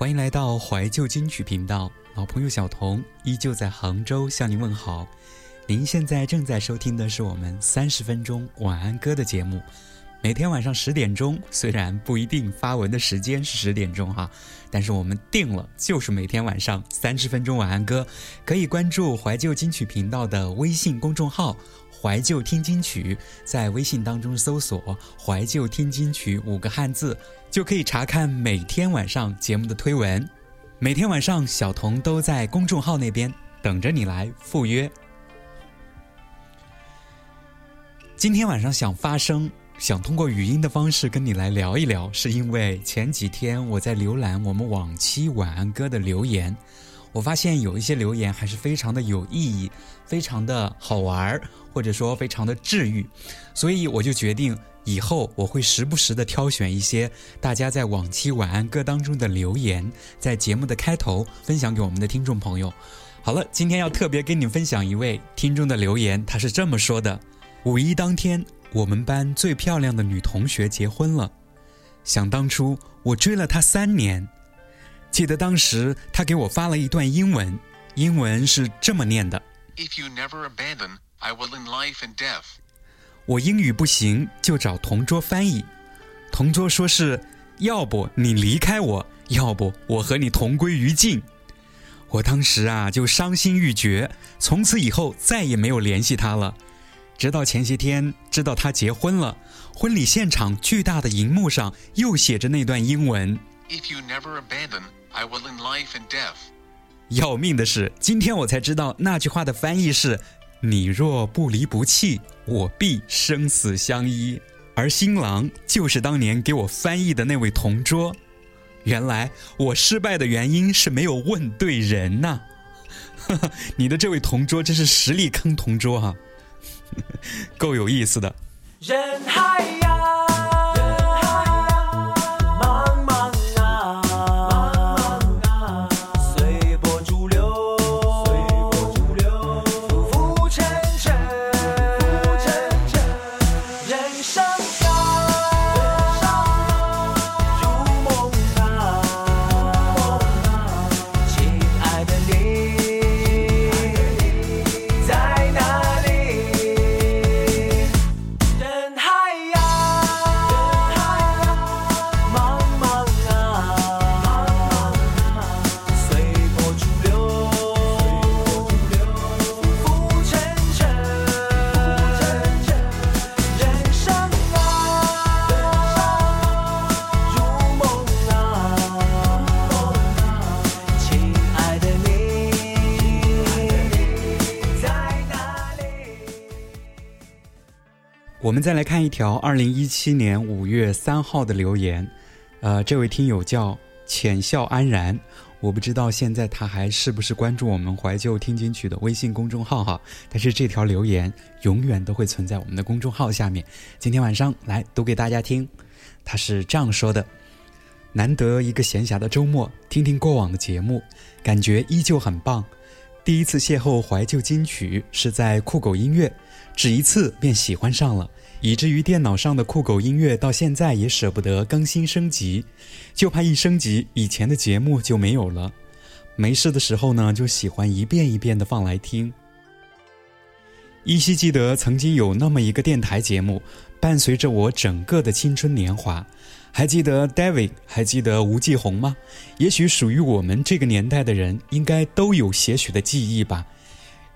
欢迎来到怀旧金曲频道，老朋友小童依旧在杭州向您问好。您现在正在收听的是我们三十分钟晚安歌的节目，每天晚上十点钟，虽然不一定发文的时间是十点钟哈，但是我们定了就是每天晚上三十分钟晚安歌，可以关注怀旧金曲频道的微信公众号。怀旧听金曲，在微信当中搜索“怀旧听金曲”五个汉字，就可以查看每天晚上节目的推文。每天晚上，小童都在公众号那边等着你来赴约。今天晚上想发声，想通过语音的方式跟你来聊一聊，是因为前几天我在浏览我们往期晚安歌的留言。我发现有一些留言还是非常的有意义，非常的好玩或者说非常的治愈，所以我就决定以后我会时不时的挑选一些大家在往期晚安歌当中的留言，在节目的开头分享给我们的听众朋友。好了，今天要特别跟你分享一位听众的留言，他是这么说的：五一当天，我们班最漂亮的女同学结婚了，想当初我追了她三年。记得当时她给我发了一段英文，英文是这么念的：“If you never abandon, I will in life and death。”我英语不行，就找同桌翻译。同桌说是要不你离开我，要不我和你同归于尽。我当时啊就伤心欲绝，从此以后再也没有联系他了。直到前些天知道他结婚了，婚礼现场巨大的荧幕上又写着那段英文：“If you never abandon。” I will in life and death。要命的是，今天我才知道那句话的翻译是：“你若不离不弃，我必生死相依。”而新郎就是当年给我翻译的那位同桌。原来我失败的原因是没有问对人呐！你的这位同桌真是实力坑同桌哈，够有意思的。人海呀。我们再来看一条二零一七年五月三号的留言，呃，这位听友叫浅笑安然，我不知道现在他还是不是关注我们怀旧听金曲的微信公众号哈，但是这条留言永远都会存在我们的公众号下面。今天晚上来读给大家听，他是这样说的：难得一个闲暇的周末，听听过往的节目，感觉依旧很棒。第一次邂逅怀旧金曲是在酷狗音乐，只一次便喜欢上了。以至于电脑上的酷狗音乐到现在也舍不得更新升级，就怕一升级以前的节目就没有了。没事的时候呢，就喜欢一遍一遍的放来听。依稀记得曾经有那么一个电台节目，伴随着我整个的青春年华。还记得 David，还记得吴继红吗？也许属于我们这个年代的人，应该都有些许的记忆吧。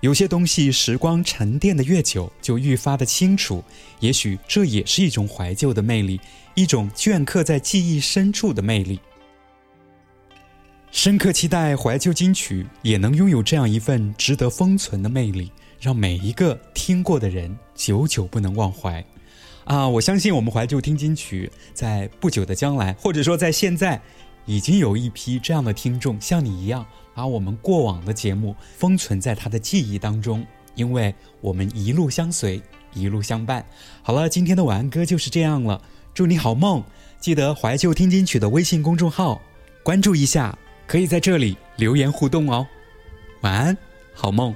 有些东西，时光沉淀的越久，就愈发的清楚。也许这也是一种怀旧的魅力，一种镌刻在记忆深处的魅力。深刻期待怀旧金曲也能拥有这样一份值得封存的魅力，让每一个听过的人久久不能忘怀。啊，我相信我们怀旧听金曲，在不久的将来，或者说在现在，已经有一批这样的听众，像你一样。把我们过往的节目封存在他的记忆当中，因为我们一路相随，一路相伴。好了，今天的晚安歌就是这样了，祝你好梦！记得怀旧听金曲的微信公众号关注一下，可以在这里留言互动哦。晚安，好梦。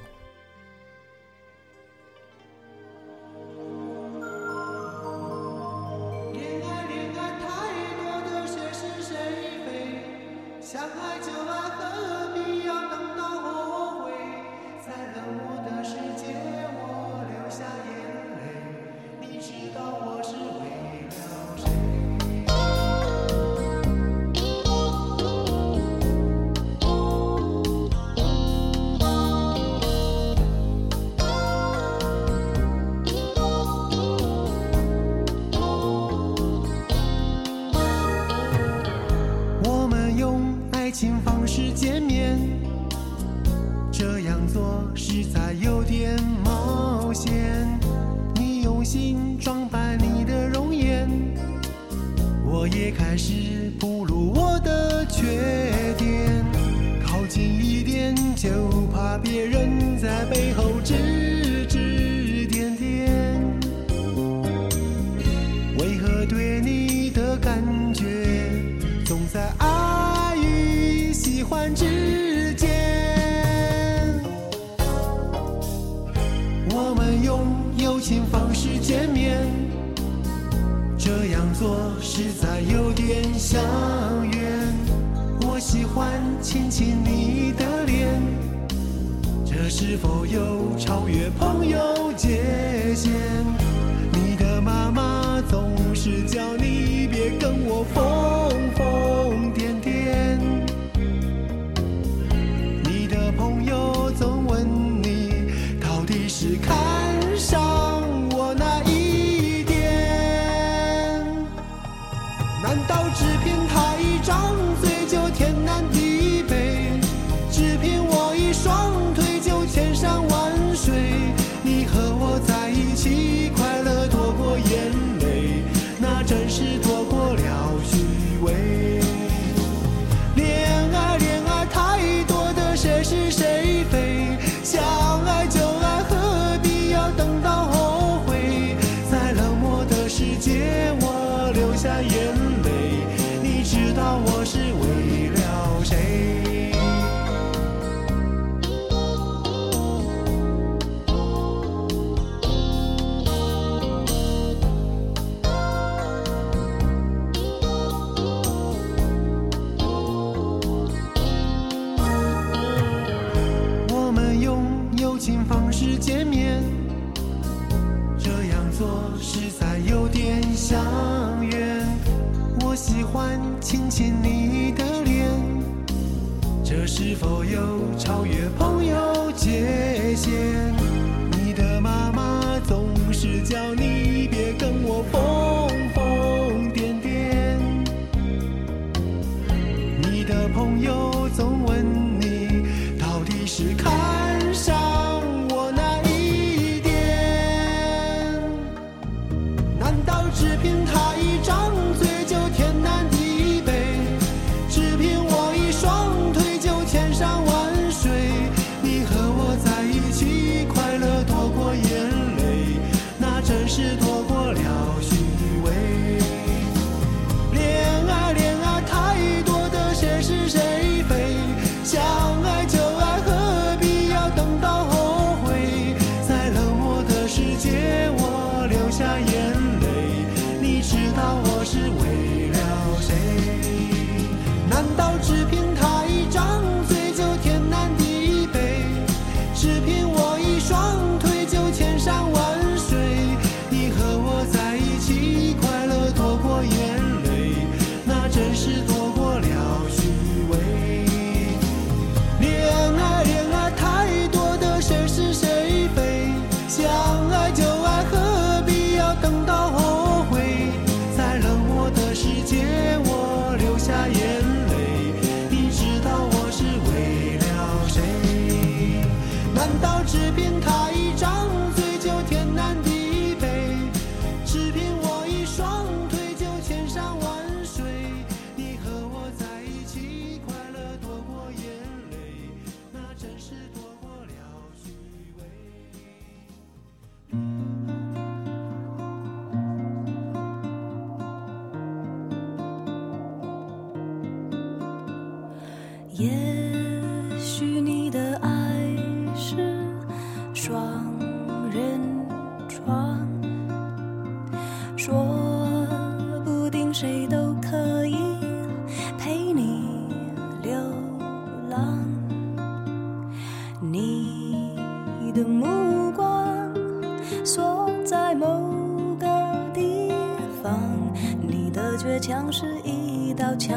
墙是一道墙，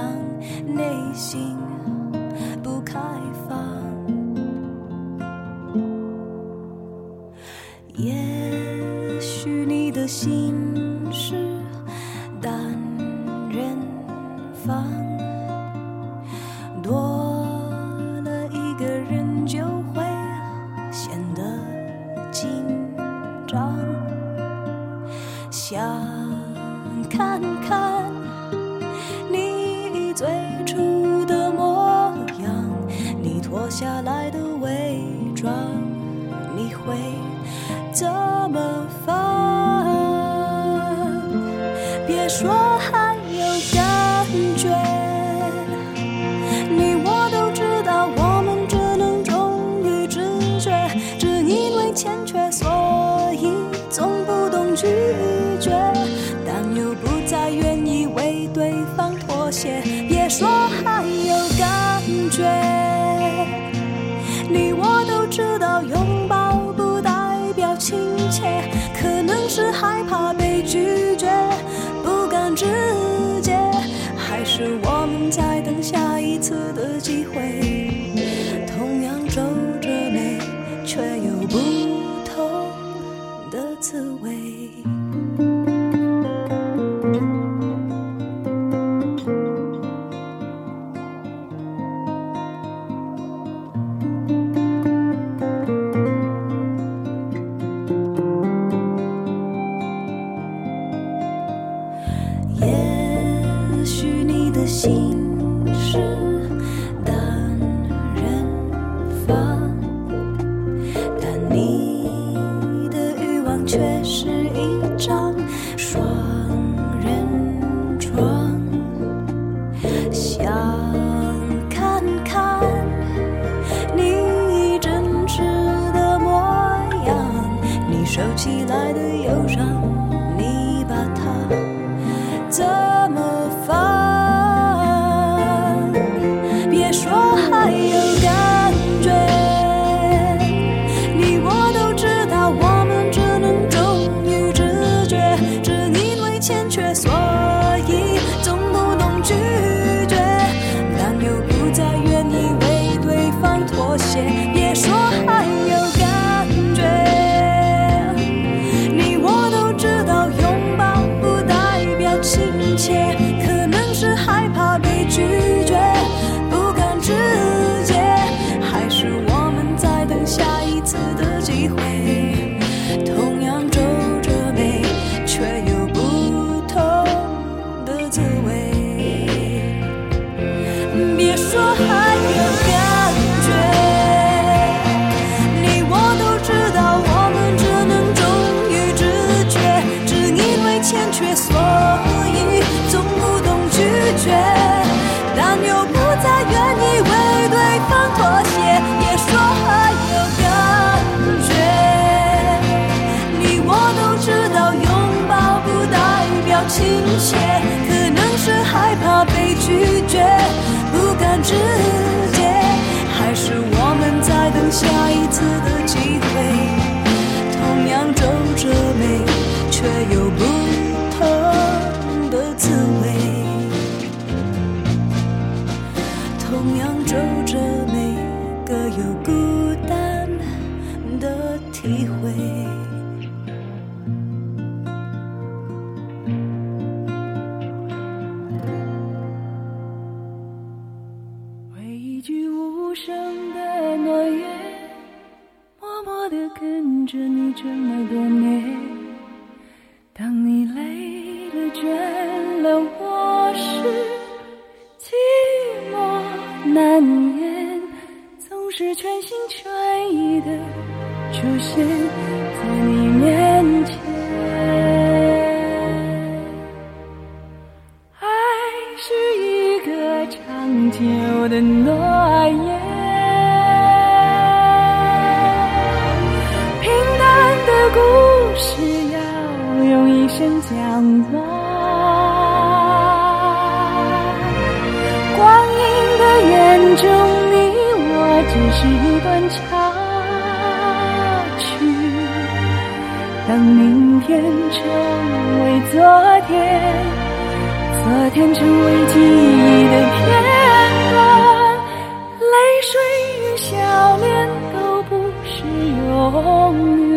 内心 hijo. 直接，还是我们在等下一次的机会？同样皱着眉，却有不同的滋味。同样皱着眉，各有孤单的体会。当明天成为昨天昨天成为记忆的片段。泪水与笑脸都不是永远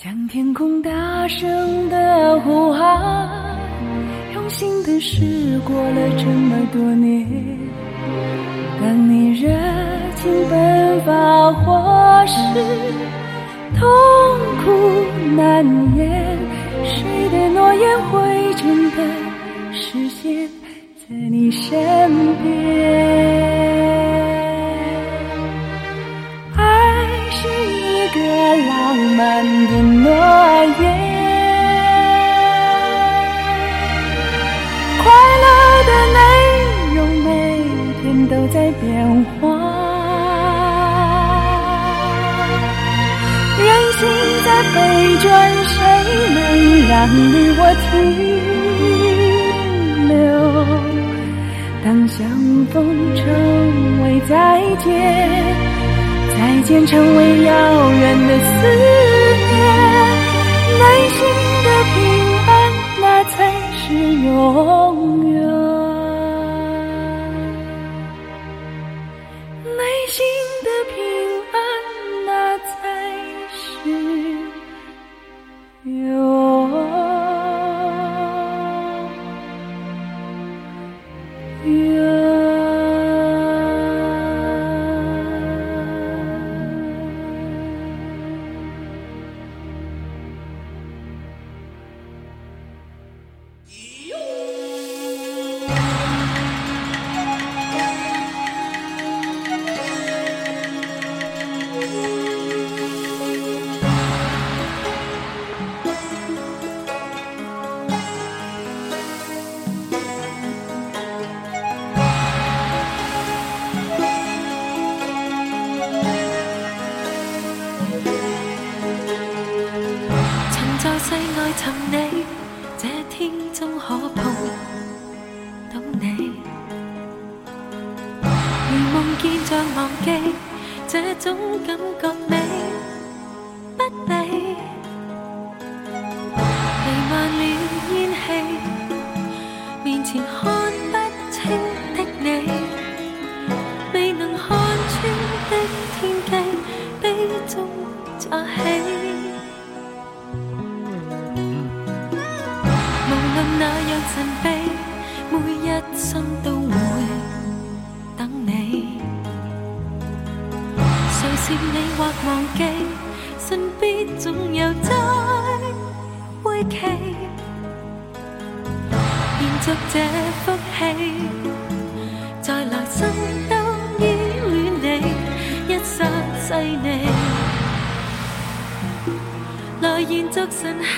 向天空大声的呼喊，用心的事过了这么多年。当你热情奔发，或是痛苦难言，谁的诺言会真的实现在你身边？浪漫的诺言，快乐的内容每天都在变化，人心在飞转，谁能让你我停留？当相逢成为再见。再见，成为遥远的思念。内心的平安，那才是永远。 참내 细腻，来延续晨曦。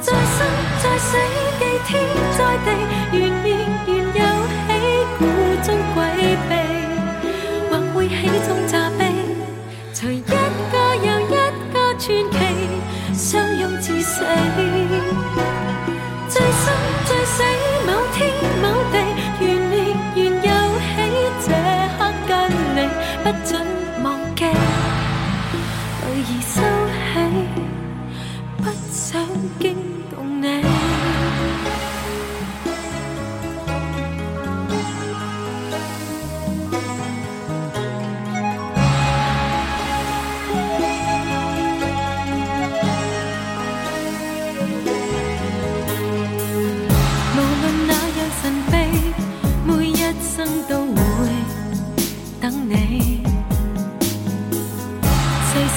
再生再死，既天再地。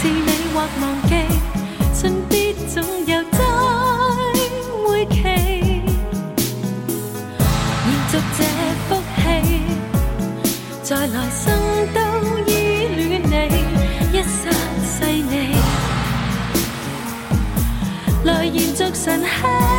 是你或忘记信必总有再会期延续这福气在来生都依恋你一生细腻来延续晨曦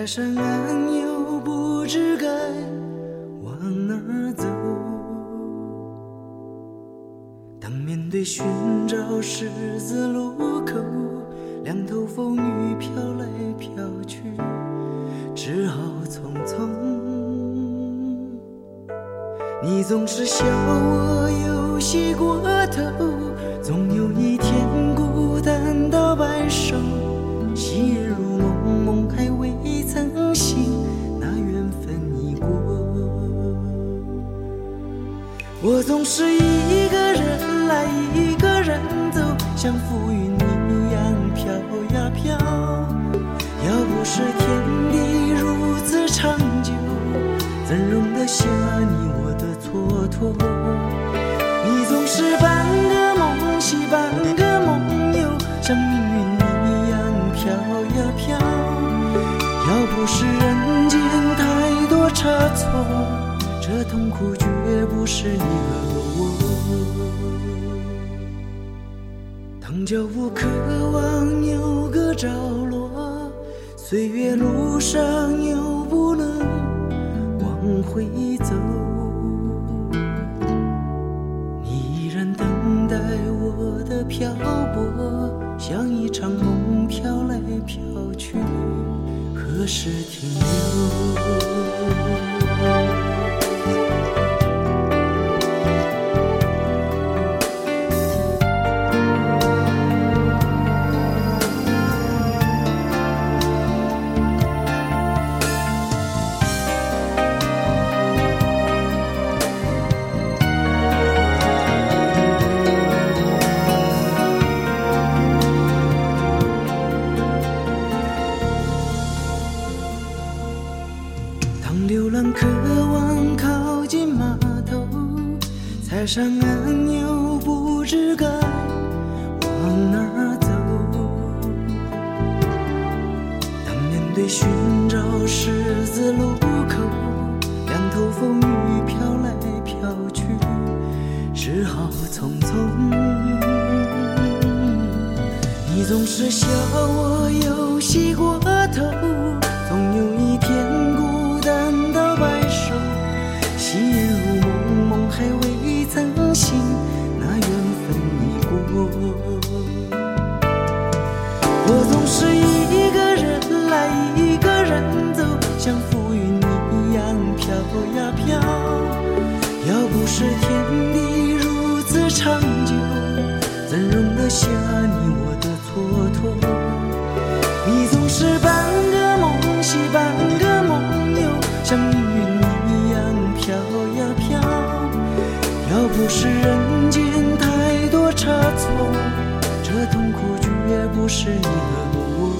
才上岸又不知该往哪儿走。当面对寻找十字路口，两头风雨飘来飘去，只好匆匆。你总是笑我游戏过头，总有一天我总是一个人来，一个人走，像浮云一样飘呀飘。要不是天地如此长久，怎容得下你我的蹉跎？是你和我。当脚步渴望有个着落，岁月路上又不能往回走，你依然等待我的漂泊，像一场梦飘来飘去，何时停留？是天地如此长久，怎容得下你我的蹉跎？你总是半个梦醒半个梦游，像命运一样飘呀飘。要不是人间太多差错，这痛苦绝不是你和我。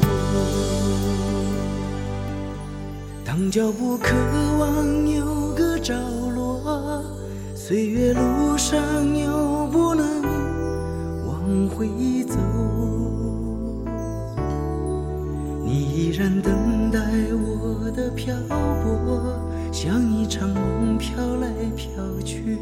当脚步渴望有，岁月路上又不能往回走。你依然等待我的漂泊，像一场梦飘来飘去，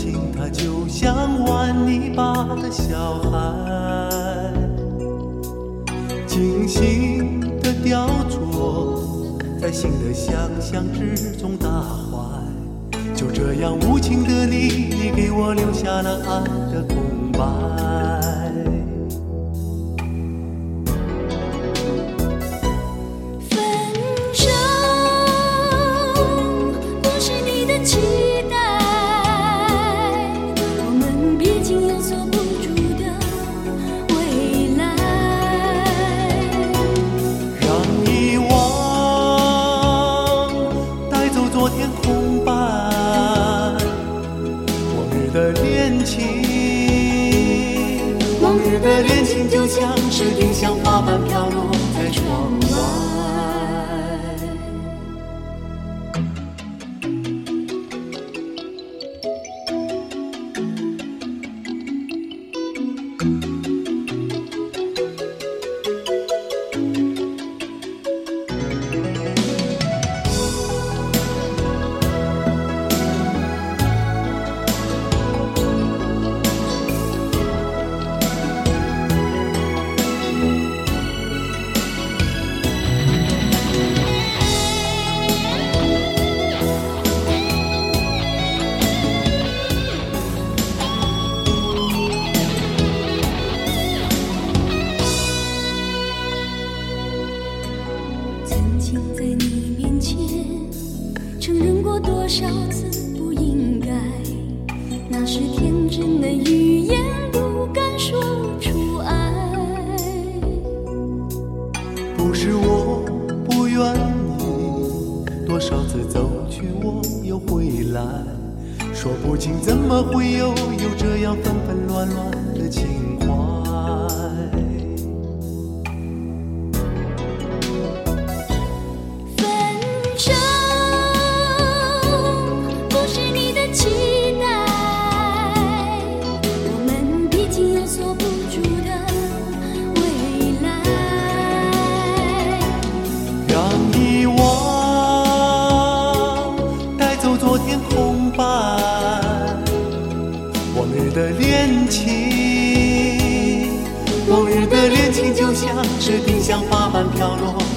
情他就像玩泥巴的小孩。精心的雕琢在心的想象之中打坏就这样无情的你你给我留下了爱的空白。should be normalement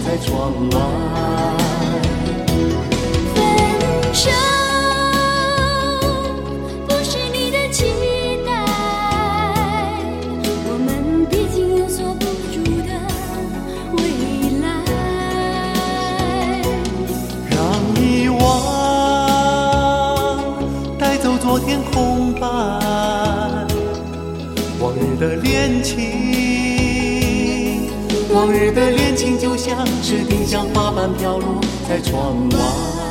在窗外，分手不是你的期待。我们毕竟有所不主的未来。让遗忘带走昨天空白，往日的恋情。往日的恋情就像是丁香花瓣飘落在窗外。